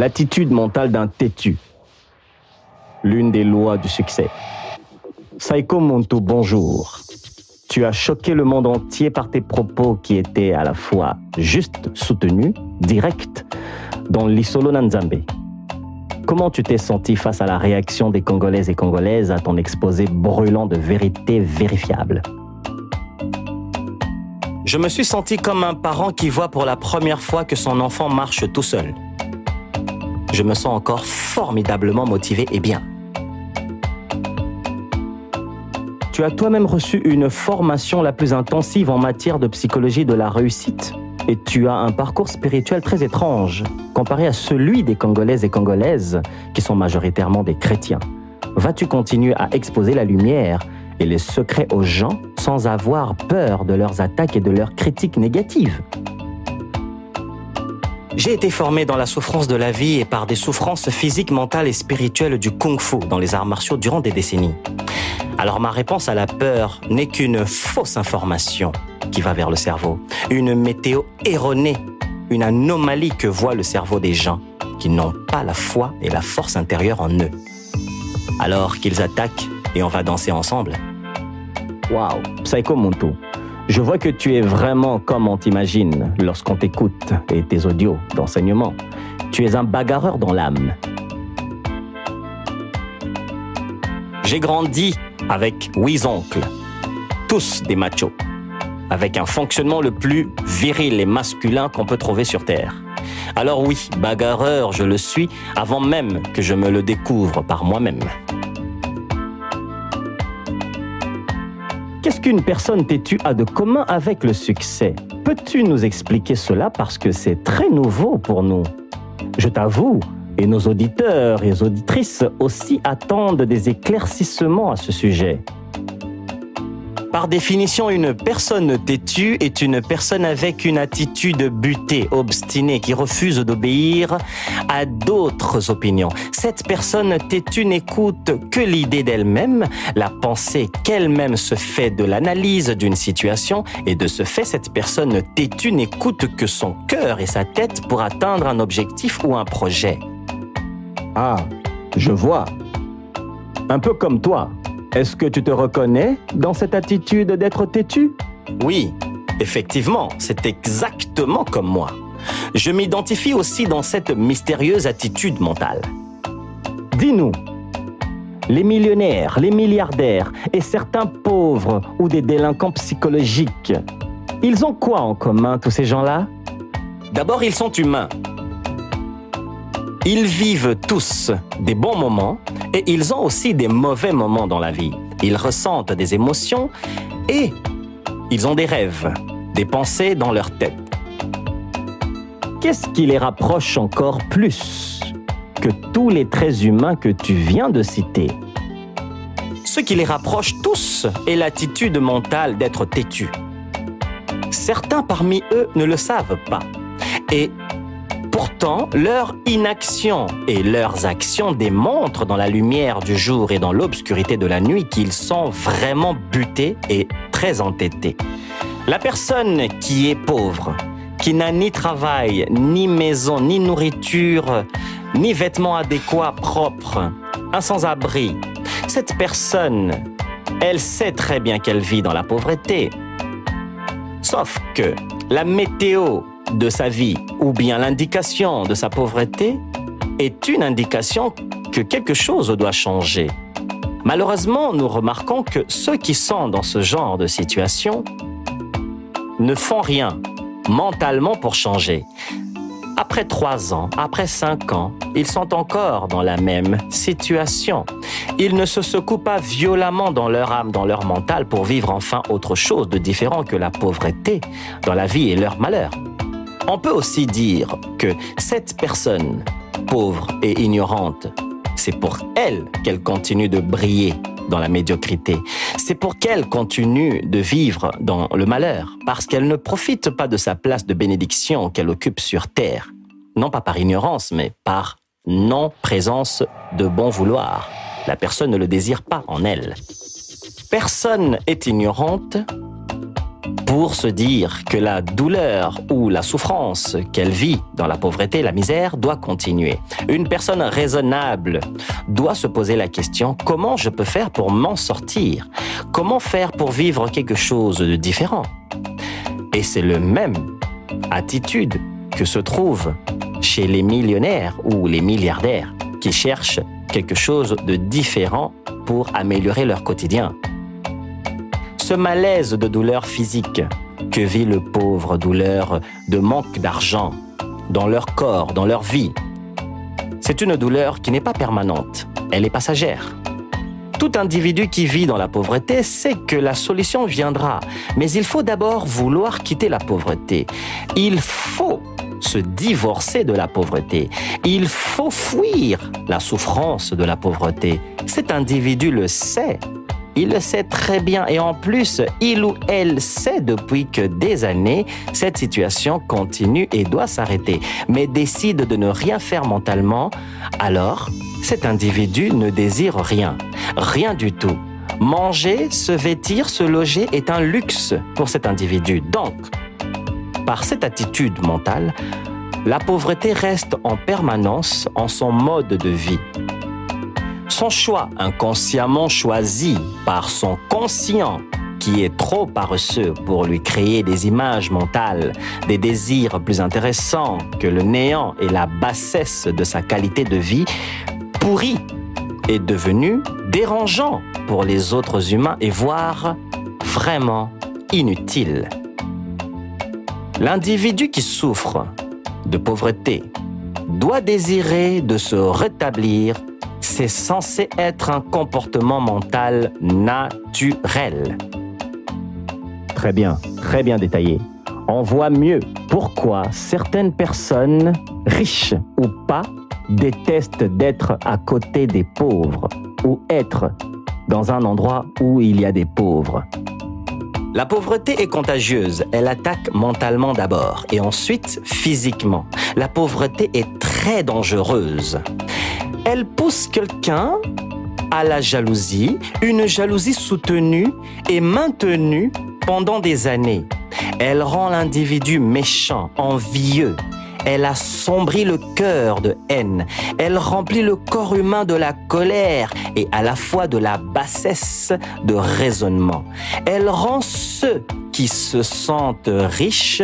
L'attitude mentale d'un têtu. L'une des lois du succès. Saiko Monto, bonjour. Tu as choqué le monde entier par tes propos qui étaient à la fois juste, soutenus, directs, dans l'Isolo Nanzambe. Comment tu t'es senti face à la réaction des Congolaises et Congolaises à ton exposé brûlant de vérité vérifiable? Je me suis senti comme un parent qui voit pour la première fois que son enfant marche tout seul. Je me sens encore formidablement motivé et bien. Tu as toi-même reçu une formation la plus intensive en matière de psychologie de la réussite et tu as un parcours spirituel très étrange comparé à celui des Congolaises et Congolaises, qui sont majoritairement des chrétiens. Vas-tu continuer à exposer la lumière et les secrets aux gens sans avoir peur de leurs attaques et de leurs critiques négatives? J'ai été formé dans la souffrance de la vie et par des souffrances physiques, mentales et spirituelles du kung-fu dans les arts martiaux durant des décennies. Alors ma réponse à la peur n'est qu'une fausse information qui va vers le cerveau, une météo erronée, une anomalie que voit le cerveau des gens qui n'ont pas la foi et la force intérieure en eux. Alors qu'ils attaquent et on va danser ensemble. Waouh, Psycho Monto. Je vois que tu es vraiment comme on t'imagine lorsqu'on t'écoute et tes audios d'enseignement. Tu es un bagarreur dans l'âme. J'ai grandi avec huit oncles, tous des machos avec un fonctionnement le plus viril et masculin qu'on peut trouver sur Terre. Alors oui, bagarreur, je le suis avant même que je me le découvre par moi-même. Qu'est-ce qu'une personne têtue a de commun avec le succès? Peux-tu nous expliquer cela parce que c'est très nouveau pour nous? Je t'avoue, et nos auditeurs et auditrices aussi attendent des éclaircissements à ce sujet. Par définition, une personne têtue est une personne avec une attitude butée, obstinée, qui refuse d'obéir à d'autres opinions. Cette personne têtue n'écoute que l'idée d'elle-même, la pensée qu'elle-même se fait de l'analyse d'une situation, et de ce fait, cette personne têtue n'écoute que son cœur et sa tête pour atteindre un objectif ou un projet. Ah, je vois. Un peu comme toi. Est-ce que tu te reconnais dans cette attitude d'être têtu? Oui, effectivement, c'est exactement comme moi. Je m'identifie aussi dans cette mystérieuse attitude mentale. Dis-nous, les millionnaires, les milliardaires et certains pauvres ou des délinquants psychologiques, ils ont quoi en commun tous ces gens-là? D'abord, ils sont humains. Ils vivent tous des bons moments et ils ont aussi des mauvais moments dans la vie. Ils ressentent des émotions et ils ont des rêves, des pensées dans leur tête. Qu'est-ce qui les rapproche encore plus que tous les traits humains que tu viens de citer? Ce qui les rapproche tous est l'attitude mentale d'être têtu. Certains parmi eux ne le savent pas. Et Pourtant, leur inaction et leurs actions démontrent dans la lumière du jour et dans l'obscurité de la nuit qu'ils sont vraiment butés et très entêtés. La personne qui est pauvre, qui n'a ni travail, ni maison, ni nourriture, ni vêtements adéquats propres, un sans-abri, cette personne, elle sait très bien qu'elle vit dans la pauvreté. Sauf que la météo de sa vie ou bien l'indication de sa pauvreté est une indication que quelque chose doit changer. Malheureusement, nous remarquons que ceux qui sont dans ce genre de situation ne font rien mentalement pour changer. Après trois ans, après cinq ans, ils sont encore dans la même situation. Ils ne se secouent pas violemment dans leur âme, dans leur mental pour vivre enfin autre chose de différent que la pauvreté dans la vie et leur malheur. On peut aussi dire que cette personne, pauvre et ignorante, c'est pour elle qu'elle continue de briller dans la médiocrité. C'est pour qu'elle continue de vivre dans le malheur, parce qu'elle ne profite pas de sa place de bénédiction qu'elle occupe sur terre, non pas par ignorance, mais par non-présence de bon vouloir. La personne ne le désire pas en elle. Personne est ignorante pour se dire que la douleur ou la souffrance qu'elle vit dans la pauvreté, la misère, doit continuer. Une personne raisonnable doit se poser la question comment je peux faire pour m'en sortir? Comment faire pour vivre quelque chose de différent? Et c'est le même attitude que se trouve chez les millionnaires ou les milliardaires qui cherchent quelque chose de différent pour améliorer leur quotidien ce malaise de douleur physique que vit le pauvre, douleur de manque d'argent dans leur corps, dans leur vie, c'est une douleur qui n'est pas permanente, elle est passagère. Tout individu qui vit dans la pauvreté sait que la solution viendra, mais il faut d'abord vouloir quitter la pauvreté. Il faut se divorcer de la pauvreté. Il faut fuir la souffrance de la pauvreté. Cet individu le sait. Il sait très bien et en plus, il ou elle sait depuis que des années, cette situation continue et doit s'arrêter, mais décide de ne rien faire mentalement, alors cet individu ne désire rien, rien du tout. Manger, se vêtir, se loger est un luxe pour cet individu. Donc, par cette attitude mentale, la pauvreté reste en permanence en son mode de vie son choix inconsciemment choisi par son conscient qui est trop paresseux pour lui créer des images mentales, des désirs plus intéressants que le néant et la bassesse de sa qualité de vie, pourri est devenu dérangeant pour les autres humains et voire vraiment inutile. L'individu qui souffre de pauvreté doit désirer de se rétablir c'est censé être un comportement mental naturel. Très bien, très bien détaillé. On voit mieux pourquoi certaines personnes, riches ou pas, détestent d'être à côté des pauvres ou être dans un endroit où il y a des pauvres. La pauvreté est contagieuse. Elle attaque mentalement d'abord et ensuite physiquement. La pauvreté est très dangereuse elle pousse quelqu'un à la jalousie, une jalousie soutenue et maintenue pendant des années. Elle rend l'individu méchant, envieux. Elle assombrit le cœur de haine. Elle remplit le corps humain de la colère et à la fois de la bassesse de raisonnement. Elle rend ceux qui se sentent riches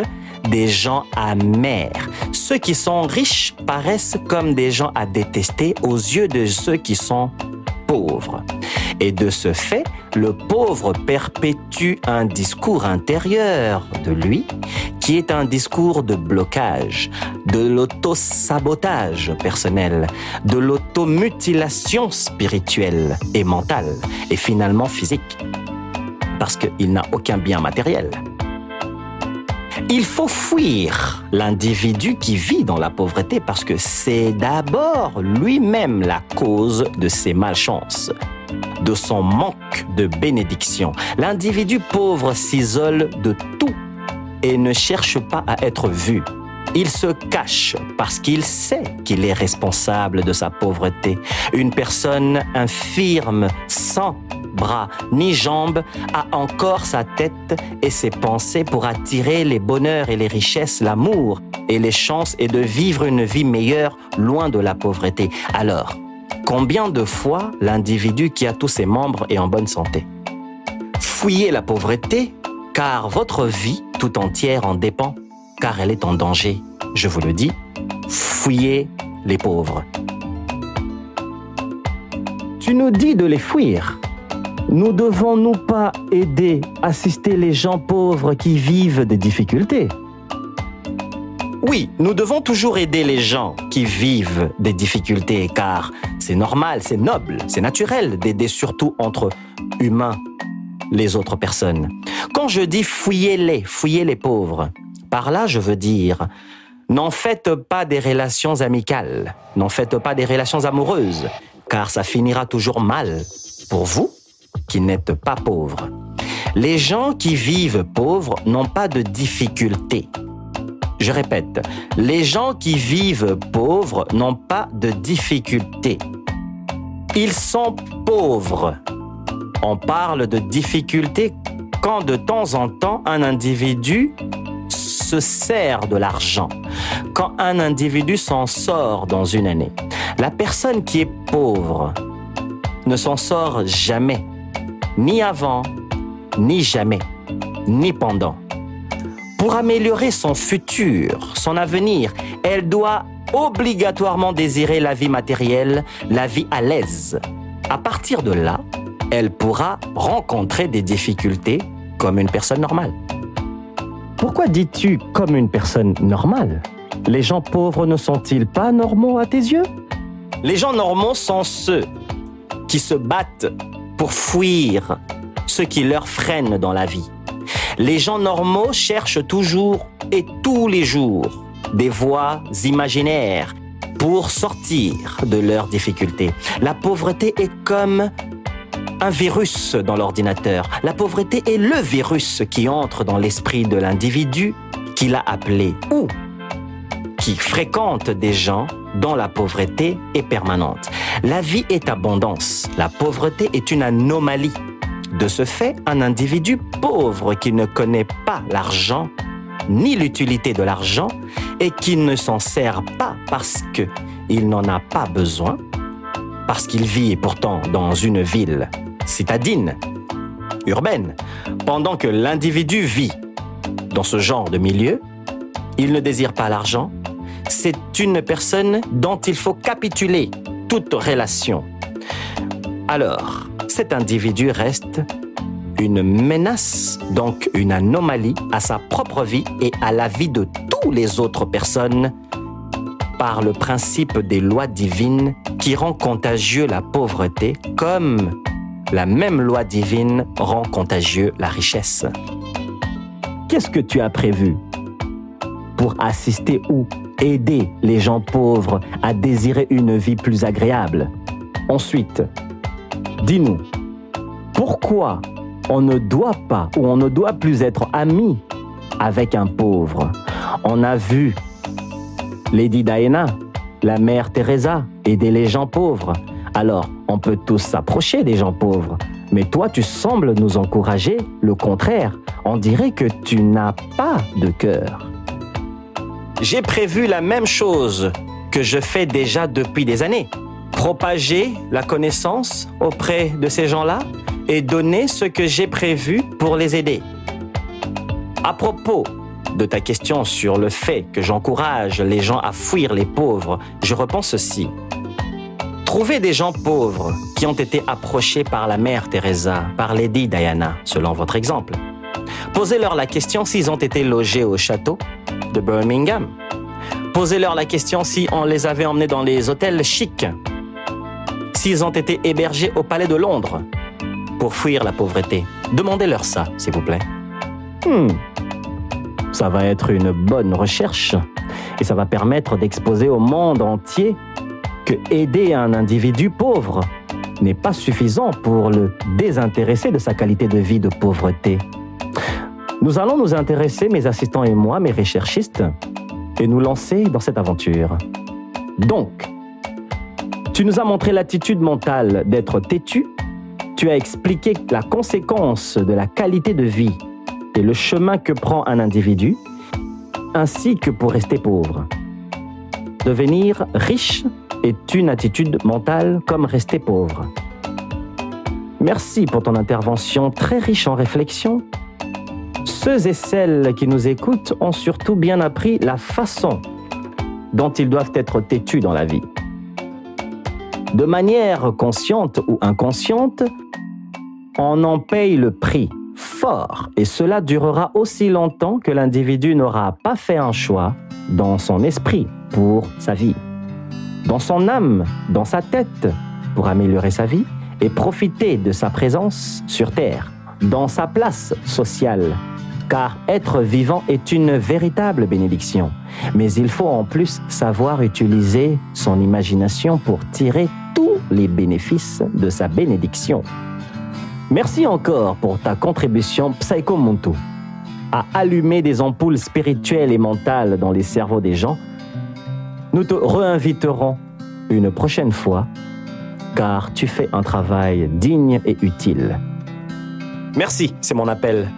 des gens amers. Ceux qui sont riches paraissent comme des gens à détester aux yeux de ceux qui sont pauvres. Et de ce fait, le pauvre perpétue un discours intérieur de lui qui est un discours de blocage, de l'auto-sabotage personnel, de l'automutilation spirituelle et mentale et finalement physique. Parce qu'il n'a aucun bien matériel. Il faut fuir l'individu qui vit dans la pauvreté parce que c'est d'abord lui-même la cause de ses malchances, de son manque de bénédiction. L'individu pauvre s'isole de tout et ne cherche pas à être vu. Il se cache parce qu'il sait qu'il est responsable de sa pauvreté. Une personne infirme, sans bras ni jambes, a encore sa tête et ses pensées pour attirer les bonheurs et les richesses, l'amour et les chances et de vivre une vie meilleure loin de la pauvreté. Alors, combien de fois l'individu qui a tous ses membres est en bonne santé? Fouillez la pauvreté, car votre vie tout entière en dépend, car elle est en danger. Je vous le dis, fouillez les pauvres. Tu nous dis de les fuir. Nous devons-nous pas aider, assister les gens pauvres qui vivent des difficultés oui, nous devons toujours aider les gens qui vivent des difficultés, car c'est normal, c'est noble, c'est naturel d'aider surtout entre humains les autres personnes. Quand je dis fouillez-les, fouillez les pauvres, par là je veux dire n'en faites pas des relations amicales, n'en faites pas des relations amoureuses, car ça finira toujours mal pour vous qui n'êtes pas pauvres. Les gens qui vivent pauvres n'ont pas de difficultés. Je répète, les gens qui vivent pauvres n'ont pas de difficultés. Ils sont pauvres. On parle de difficultés quand de temps en temps un individu se sert de l'argent, quand un individu s'en sort dans une année. La personne qui est pauvre ne s'en sort jamais, ni avant, ni jamais, ni pendant. Pour améliorer son futur, son avenir, elle doit obligatoirement désirer la vie matérielle, la vie à l'aise. À partir de là, elle pourra rencontrer des difficultés comme une personne normale. Pourquoi dis-tu comme une personne normale? Les gens pauvres ne sont-ils pas normaux à tes yeux? Les gens normaux sont ceux qui se battent pour fuir ce qui leur freine dans la vie. Les gens normaux cherchent toujours et tous les jours des voies imaginaires pour sortir de leurs difficultés. La pauvreté est comme un virus dans l'ordinateur. La pauvreté est le virus qui entre dans l'esprit de l'individu qu'il a appelé ou qui fréquente des gens dont la pauvreté est permanente. La vie est abondance. La pauvreté est une anomalie. De ce fait, un individu pauvre qui ne connaît pas l'argent ni l'utilité de l'argent et qui ne s'en sert pas parce qu'il n'en a pas besoin, parce qu'il vit pourtant dans une ville citadine, urbaine, pendant que l'individu vit dans ce genre de milieu, il ne désire pas l'argent, c'est une personne dont il faut capituler toute relation. Alors, cet individu reste une menace, donc une anomalie à sa propre vie et à la vie de toutes les autres personnes par le principe des lois divines qui rend contagieux la pauvreté comme la même loi divine rend contagieux la richesse. Qu'est-ce que tu as prévu pour assister ou aider les gens pauvres à désirer une vie plus agréable? Ensuite, dis-nous, pourquoi on ne doit pas ou on ne doit plus être ami avec un pauvre? On a vu Lady Diana, la mère Teresa, aider les gens pauvres. Alors, on peut tous s'approcher des gens pauvres. Mais toi, tu sembles nous encourager le contraire. On dirait que tu n'as pas de cœur. J'ai prévu la même chose que je fais déjà depuis des années. Propager la connaissance auprès de ces gens-là et donner ce que j'ai prévu pour les aider. À propos de ta question sur le fait que j'encourage les gens à fuir les pauvres, je repense ceci. Trouvez des gens pauvres qui ont été approchés par la mère Teresa, par Lady Diana, selon votre exemple. Posez-leur la question s'ils ont été logés au château de Birmingham. Posez-leur la question si on les avait emmenés dans les hôtels chics. S'ils ont été hébergés au palais de Londres pour fuir la pauvreté. Demandez-leur ça, s'il vous plaît. Hmm. Ça va être une bonne recherche et ça va permettre d'exposer au monde entier que aider un individu pauvre n'est pas suffisant pour le désintéresser de sa qualité de vie de pauvreté. Nous allons nous intéresser, mes assistants et moi, mes recherchistes, et nous lancer dans cette aventure. Donc, tu nous as montré l'attitude mentale d'être têtu, tu as expliqué la conséquence de la qualité de vie et le chemin que prend un individu, ainsi que pour rester pauvre. Devenir riche est une attitude mentale comme rester pauvre. Merci pour ton intervention très riche en réflexion. Ceux et celles qui nous écoutent ont surtout bien appris la façon dont ils doivent être têtus dans la vie. De manière consciente ou inconsciente, on en paye le prix fort et cela durera aussi longtemps que l'individu n'aura pas fait un choix dans son esprit pour sa vie dans son âme, dans sa tête, pour améliorer sa vie et profiter de sa présence sur Terre, dans sa place sociale. Car être vivant est une véritable bénédiction. Mais il faut en plus savoir utiliser son imagination pour tirer tous les bénéfices de sa bénédiction. Merci encore pour ta contribution Psycho Monto à allumer des ampoules spirituelles et mentales dans les cerveaux des gens nous te réinviterons une prochaine fois car tu fais un travail digne et utile. Merci, c'est mon appel.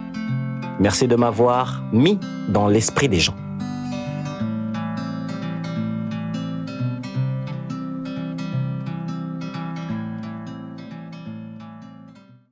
Merci de m'avoir mis dans l'esprit des gens.